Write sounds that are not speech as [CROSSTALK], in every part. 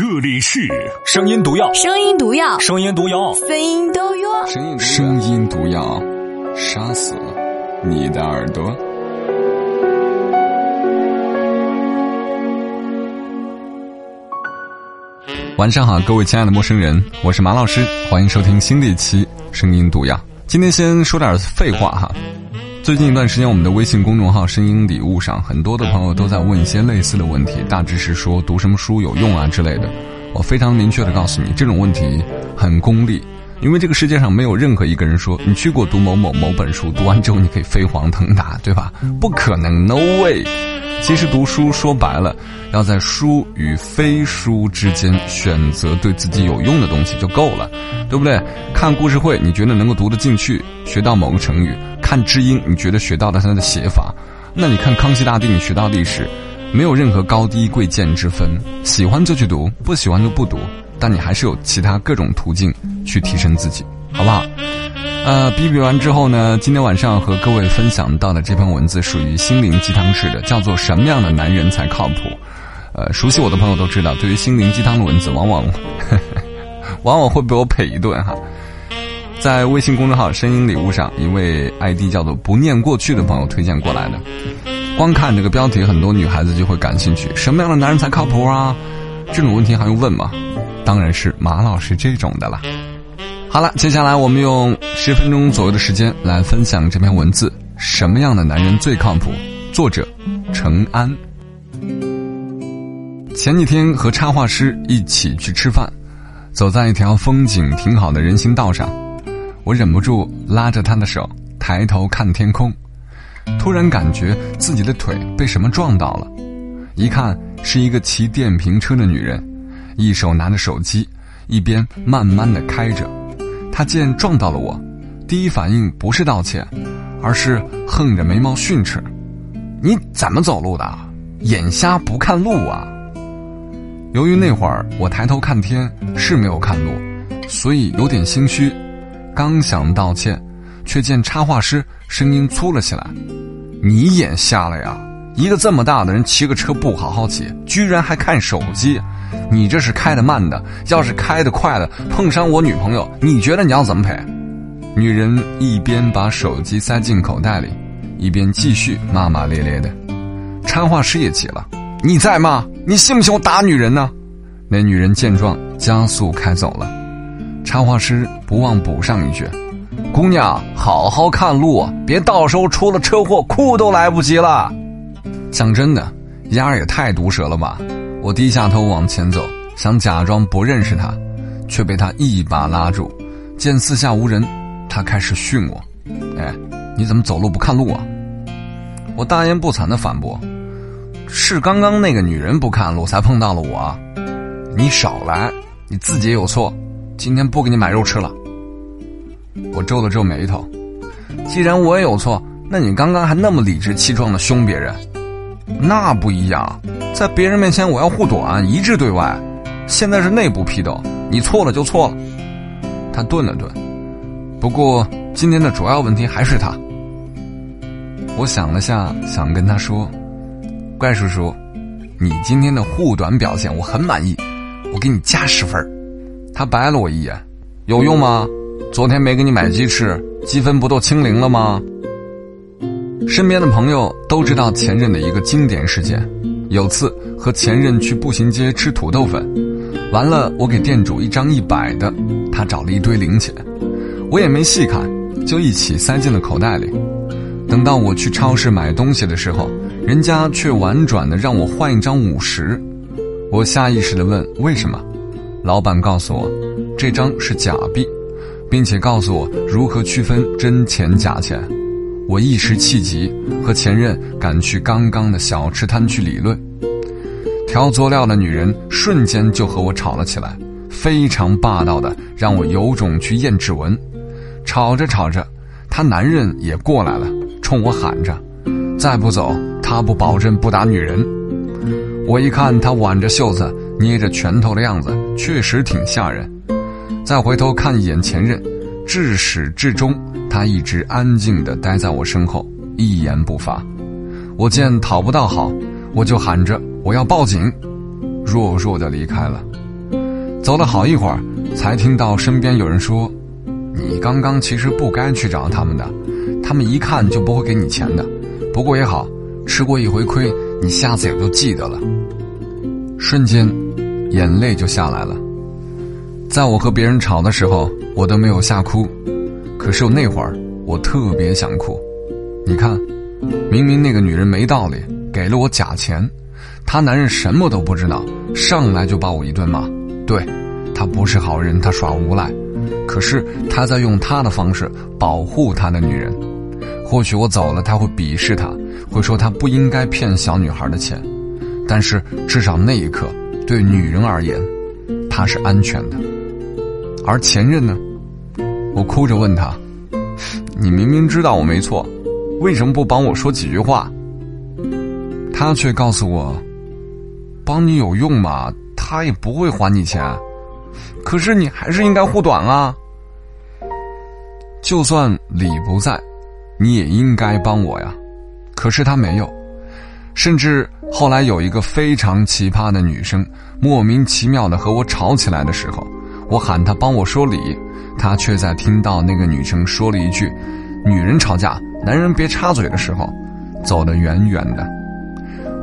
这里是声音毒药，声音毒药，声音毒药，声音毒药。声音毒药，杀死你的耳朵。晚上好，各位亲爱的陌生人，我是马老师，欢迎收听新的一期声音毒药。今天先说点废话哈。最近一段时间，我们的微信公众号“声音礼物”上，很多的朋友都在问一些类似的问题，大致是说读什么书有用啊之类的。我非常明确的告诉你，这种问题很功利，因为这个世界上没有任何一个人说你去过读某某某本书，读完之后你可以飞黄腾达，对吧？不可能，no way。其实读书说白了，要在书与非书之间选择对自己有用的东西就够了，对不对？看故事会，你觉得能够读得进去，学到某个成语；看知音，你觉得学到了他的写法。那你看康熙大帝，你学到历史，没有任何高低贵贱之分，喜欢就去读，不喜欢就不读。但你还是有其他各种途径去提升自己，好不好？呃，比比完之后呢，今天晚上和各位分享到的这篇文字属于心灵鸡汤式的，叫做“什么样的男人才靠谱”。呃，熟悉我的朋友都知道，对于心灵鸡汤的文字，往往 [LAUGHS] 往往会被我呸一顿哈。在微信公众号“声音礼物”上，一位 ID 叫做“不念过去”的朋友推荐过来的。光看这个标题，很多女孩子就会感兴趣。什么样的男人才靠谱啊？这种问题还用问吗？当然是马老师这种的了。好了，接下来我们用十分钟左右的时间来分享这篇文字：什么样的男人最靠谱？作者：程安。前几天和插画师一起去吃饭，走在一条风景挺好的人行道上，我忍不住拉着他的手，抬头看天空，突然感觉自己的腿被什么撞到了，一看是一个骑电瓶车的女人，一手拿着手机，一边慢慢的开着。她见撞到了我，第一反应不是道歉，而是横着眉毛训斥：“你怎么走路的？眼瞎不看路啊？”由于那会儿我抬头看天是没有看路，所以有点心虚。刚想道歉，却见插画师声音粗了起来：“你眼瞎了呀？一个这么大的人骑个车不好好骑，居然还看手机！你这是开的慢的，要是开的快的，碰上我女朋友，你觉得你要怎么赔？”女人一边把手机塞进口袋里，一边继续骂骂咧咧的。插画师也急了。你在吗？你信不信我打女人呢？那女人见状，加速开走了。插画师不忘补上一句：“姑娘，好好看路，别到时候出了车祸，哭都来不及了。”讲真的，丫儿也太毒舌了吧！我低下头往前走，想假装不认识他，却被他一把拉住。见四下无人，他开始训我：“哎，你怎么走路不看路啊？”我大言不惭的反驳。是刚刚那个女人不看路，才碰到了我。你少来，你自己有错。今天不给你买肉吃了。我皱了皱眉头。既然我也有错，那你刚刚还那么理直气壮的凶别人，那不一样。在别人面前我要护短，一致对外。现在是内部批斗，你错了就错了。他顿了顿。不过今天的主要问题还是他。我想了下，想跟他说。怪叔叔，你今天的护短表现我很满意，我给你加十分。他白了我一眼，有用吗？昨天没给你买鸡翅，积分不都清零了吗？身边的朋友都知道前任的一个经典事件，有次和前任去步行街吃土豆粉，完了我给店主一张一百的，他找了一堆零钱，我也没细看，就一起塞进了口袋里。等到我去超市买东西的时候。人家却婉转的让我换一张五十，我下意识的问为什么？老板告诉我，这张是假币，并且告诉我如何区分真钱假钱。我一时气急，和前任赶去刚刚的小吃摊去理论。调佐料的女人瞬间就和我吵了起来，非常霸道的让我有种去验指纹。吵着吵着，她男人也过来了，冲我喊着：“再不走！”他不保证不打女人，我一看他挽着袖子、捏着拳头的样子，确实挺吓人。再回头看一眼前任，至始至终他一直安静地待在我身后，一言不发。我见讨不到好，我就喊着我要报警，弱弱地离开了。走了好一会儿，才听到身边有人说：“你刚刚其实不该去找他们的，他们一看就不会给你钱的。不过也好，吃过一回亏，你下次也就记得了。”瞬间，眼泪就下来了。在我和别人吵的时候，我都没有吓哭，可是我那会儿我特别想哭。你看，明明那个女人没道理，给了我假钱，她男人什么都不知道，上来就把我一顿骂。对，他不是好人，他耍无赖，可是他在用他的方式保护他的女人。或许我走了，他会鄙视他，会说他不应该骗小女孩的钱。但是至少那一刻，对女人而言，他是安全的。而前任呢？我哭着问他：“你明明知道我没错，为什么不帮我说几句话？”他却告诉我：“帮你有用吗？”他也不会还你钱，可是你还是应该护短啊。就算李不在，你也应该帮我呀。可是他没有，甚至后来有一个非常奇葩的女生，莫名其妙的和我吵起来的时候，我喊她帮我说理，她却在听到那个女生说了一句“女人吵架，男人别插嘴”的时候，走得远远的。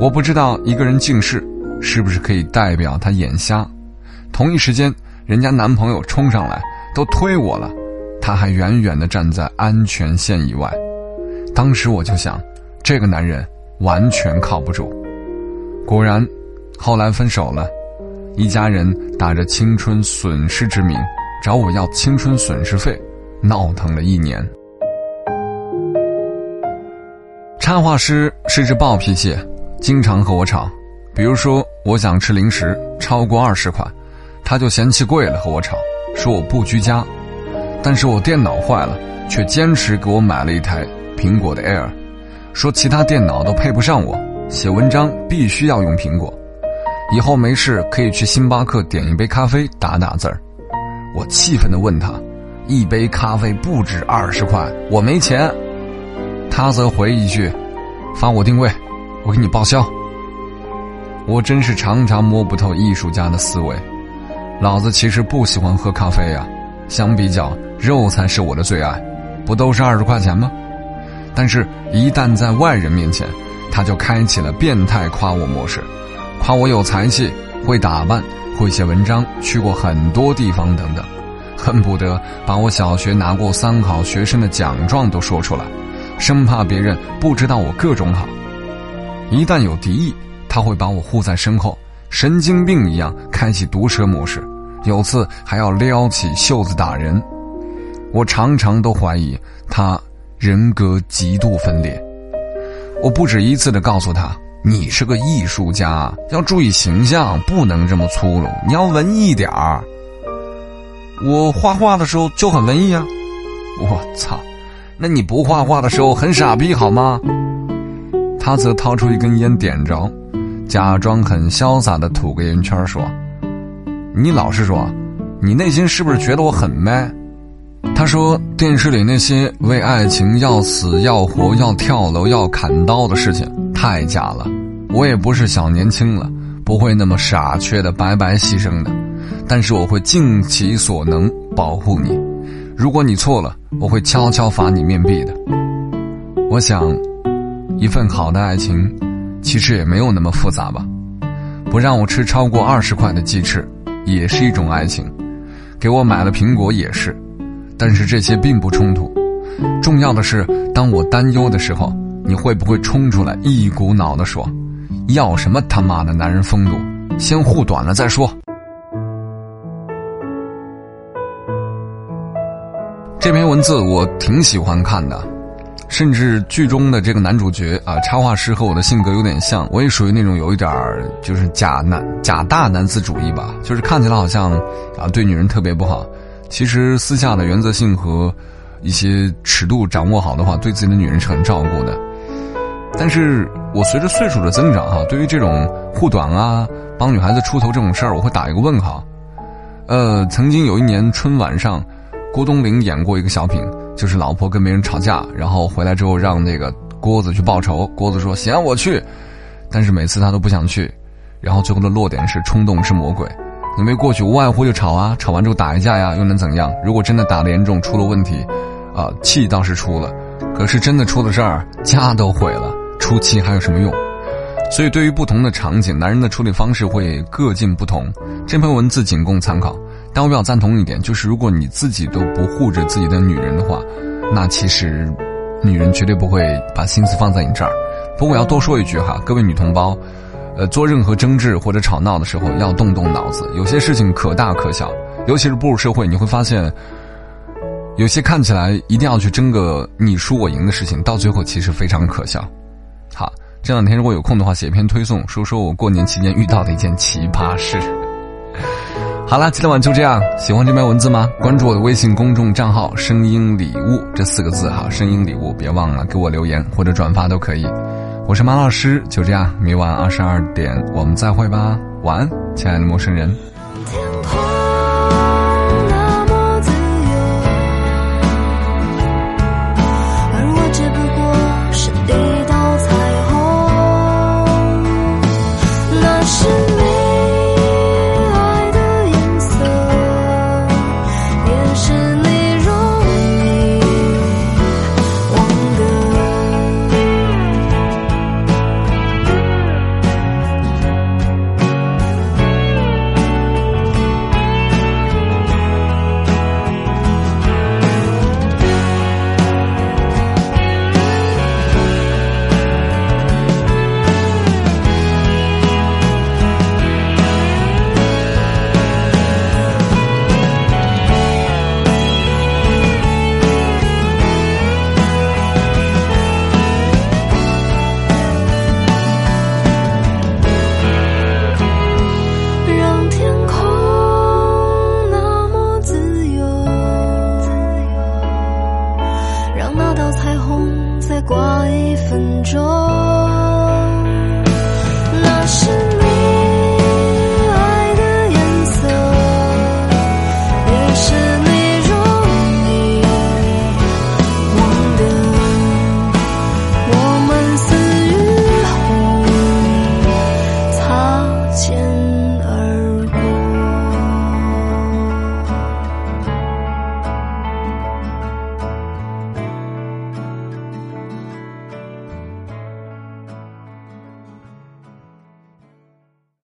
我不知道一个人近视。是不是可以代表他眼瞎？同一时间，人家男朋友冲上来都推我了，他还远远的站在安全线以外。当时我就想，这个男人完全靠不住。果然，后来分手了，一家人打着青春损失之名找我要青春损失费，闹腾了一年。插画师是只暴脾气，经常和我吵。比如说，我想吃零食超过二十块，他就嫌弃贵了和我吵，说我不居家。但是我电脑坏了，却坚持给我买了一台苹果的 Air，说其他电脑都配不上我，写文章必须要用苹果。以后没事可以去星巴克点一杯咖啡打打字儿。我气愤地问他：“一杯咖啡不止二十块，我没钱。”他则回一句：“发我定位，我给你报销。”我真是常常摸不透艺术家的思维，老子其实不喜欢喝咖啡呀。相比较，肉才是我的最爱，不都是二十块钱吗？但是，一旦在外人面前，他就开启了变态夸我模式，夸我有才气、会打扮、会写文章、去过很多地方等等，恨不得把我小学拿过三好学生的奖状都说出来，生怕别人不知道我各种好。一旦有敌意。他会把我护在身后，神经病一样开启毒舌模式，有次还要撩起袖子打人。我常常都怀疑他人格极度分裂。我不止一次的告诉他：“你是个艺术家，要注意形象，不能这么粗鲁，你要文艺点儿。”我画画的时候就很文艺啊！我操，那你不画画的时候很傻逼好吗？他则掏出一根烟点着。假装很潇洒的吐个烟圈说：“你老实说，你内心是不是觉得我很 man？” 他说：“电视里那些为爱情要死要活、要跳楼、要砍刀的事情太假了。我也不是小年轻了，不会那么傻缺的白白牺牲的。但是我会尽其所能保护你。如果你错了，我会悄悄罚你面壁的。我想，一份好的爱情。”其实也没有那么复杂吧，不让我吃超过二十块的鸡翅，也是一种爱情；给我买了苹果也是，但是这些并不冲突。重要的是，当我担忧的时候，你会不会冲出来一股脑的说：“要什么他妈的男人风度？先护短了再说。”这篇文字我挺喜欢看的。甚至剧中的这个男主角啊，插画师和我的性格有点像，我也属于那种有一点就是假男假大男子主义吧，就是看起来好像啊对女人特别不好，其实私下的原则性和一些尺度掌握好的话，对自己的女人是很照顾的。但是我随着岁数的增长哈，对于这种护短啊、帮女孩子出头这种事儿，我会打一个问号。呃，曾经有一年春晚上，郭冬临演过一个小品。就是老婆跟别人吵架，然后回来之后让那个郭子去报仇。郭子说：“行，我去。”但是每次他都不想去，然后最后的落点是冲动是魔鬼。因为过去无外乎就吵啊，吵完之后打一架呀，又能怎样？如果真的打得严重，出了问题，啊，气倒是出了，可是真的出了事儿，家都毁了，出气还有什么用？所以，对于不同的场景，男人的处理方式会各尽不同。这篇文字仅供参考，但我比较赞同一点，就是如果你自己都不护着自己的女人的话，那其实，女人绝对不会把心思放在你这儿。不过，我要多说一句哈，各位女同胞，呃，做任何争执或者吵闹的时候，要动动脑子。有些事情可大可小，尤其是步入社会，你会发现，有些看起来一定要去争个你输我赢的事情，到最后其实非常可笑。好。这两天如果有空的话，写一篇推送，说说我过年期间遇到的一件奇葩事。[LAUGHS] 好了，今天晚就这样。喜欢这篇文字吗？关注我的微信公众账号“声音礼物”这四个字哈，“声音礼物”，别忘了给我留言或者转发都可以。我是马老师，就这样，明晚二十二点我们再会吧。晚安，亲爱的陌生人。